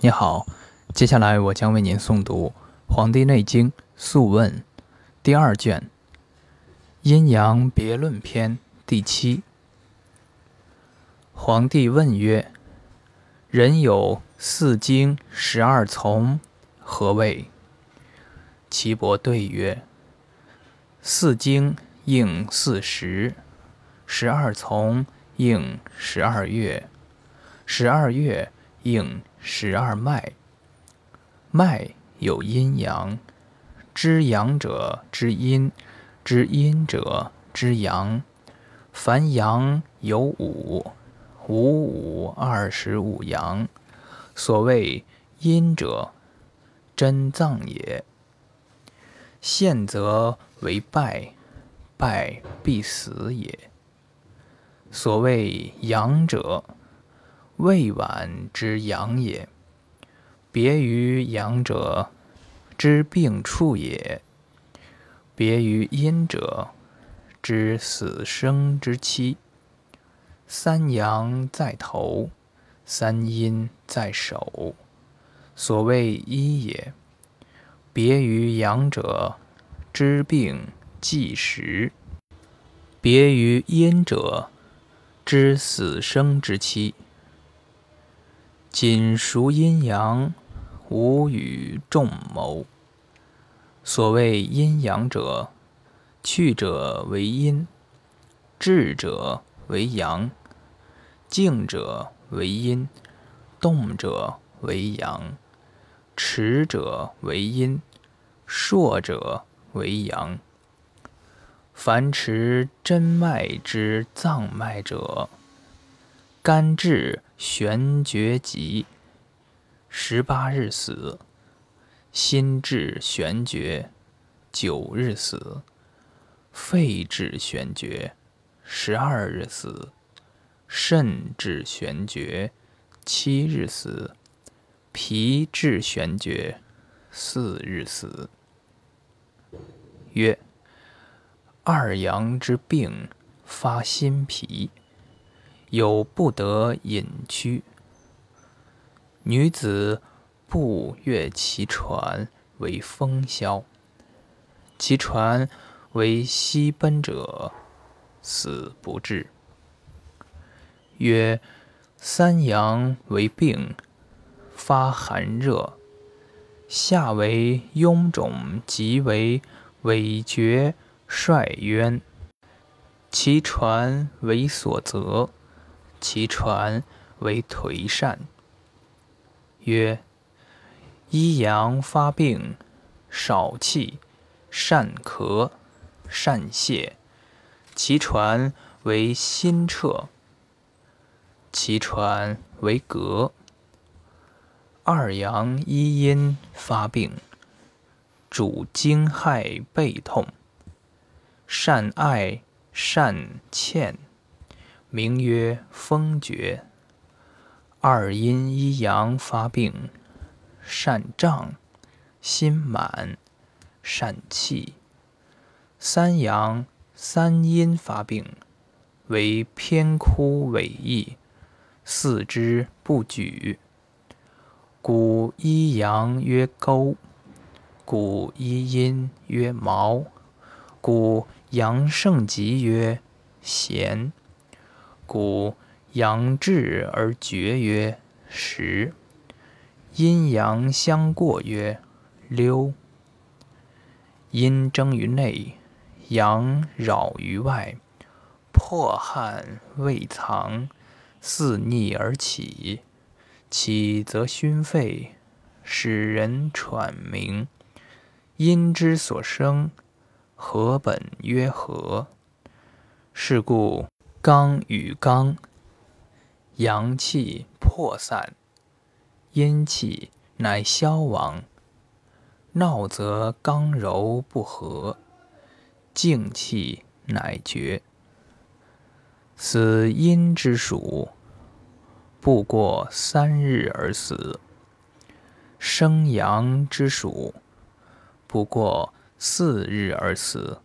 你好，接下来我将为您诵读《黄帝内经·素问》第二卷《阴阳别论篇》第七。皇帝问曰：“人有四经十二从，何谓？”岐伯对曰：“四经应四时，十二从应十二月，十二月应。”十二脉，脉有阴阳，知阳者知阴，知阴者知阳。凡阳有五，五五二十五阳。所谓阴者，真脏也。陷则为败，败必死也。所谓阳者，未晚之阳也，别于阳者之病处也，别于阴者之死生之期。三阳在头，三阴在手，所谓一也。别于阳者之病计时，别于阴者之死生之期。谨熟阴阳，无与众谋。所谓阴阳者，去者为阴，至者为阳，静者为阴，动者为阳，持者为阴，硕者为阳。凡持真脉之脏脉者，肝志玄绝疾，十八日死；心志玄绝，九日死；肺志玄绝，十二日死；肾志玄绝，七日死；脾志玄绝，四日死。曰：二阳之病，发心脾。有不得隐居。女子步越其船为风萧，其船为西奔者，死不至。曰：三阳为病，发寒热，下为臃肿，即为痿厥率渊，其船为所责。其传为颓善。曰：一阳发病，少气，善咳，善泻，其传为心彻。其传为膈。二阳一阴发病，主惊骇背痛，善爱，善欠。名曰风厥。二阴一阳发病，善胀，心满，善气。三阳三阴发病，为偏枯萎易，四肢不举。故一阳曰沟，故一阴曰毛，故阳盛极曰弦。故阳至而绝曰实，阴阳相过曰溜。阴争于内，阳扰于外，迫汗未藏，肆逆而起，起则熏肺，使人喘鸣。阴之所生，何本曰和。是故。刚与刚，阳气破散，阴气乃消亡。闹则刚柔不和，静气乃绝。此阴之属，不过三日而死；生阳之属，不过四日而死。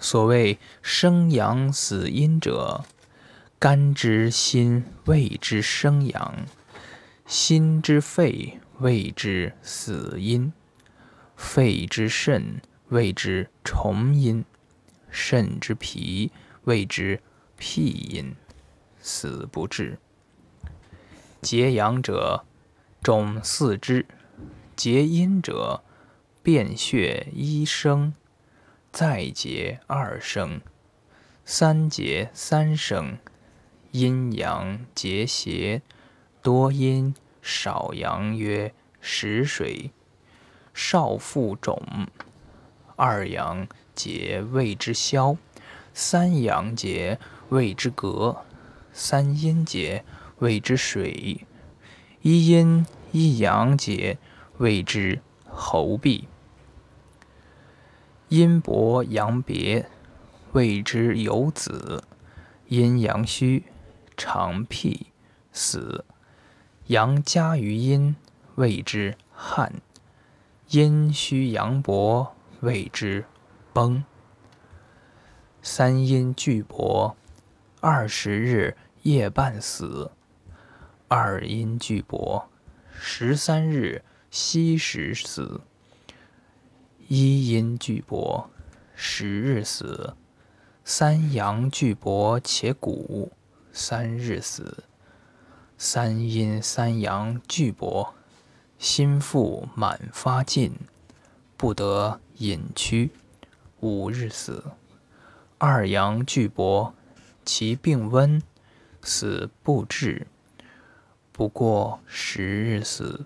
所谓生阳死阴者，肝之心谓之生阳，心之肺谓之死阴，肺之肾谓之虫阴，肾之脾谓之僻阴，死不治。结阳者，肿四肢；结阴者，便血一生，再结二声，三结三生，阴阳结邪。多阴少阳曰食水，少腹肿；二阳节谓之消，三阳节谓之隔，三阴节谓之水，一阴一阳节谓之喉痹。阴薄阳别谓之有子，阴阳虚常辟死。阳加于阴，谓之汗；阴虚阳薄，谓之崩。三阴俱薄，二十日夜半死；二阴俱薄，十三日夕时死；一阴俱薄，十日死；三阳俱薄且谷，三日死。三阴三阳俱薄，心腹满发尽，不得隐屈，五日死。二阳俱薄，其病温，死不治，不过十日死。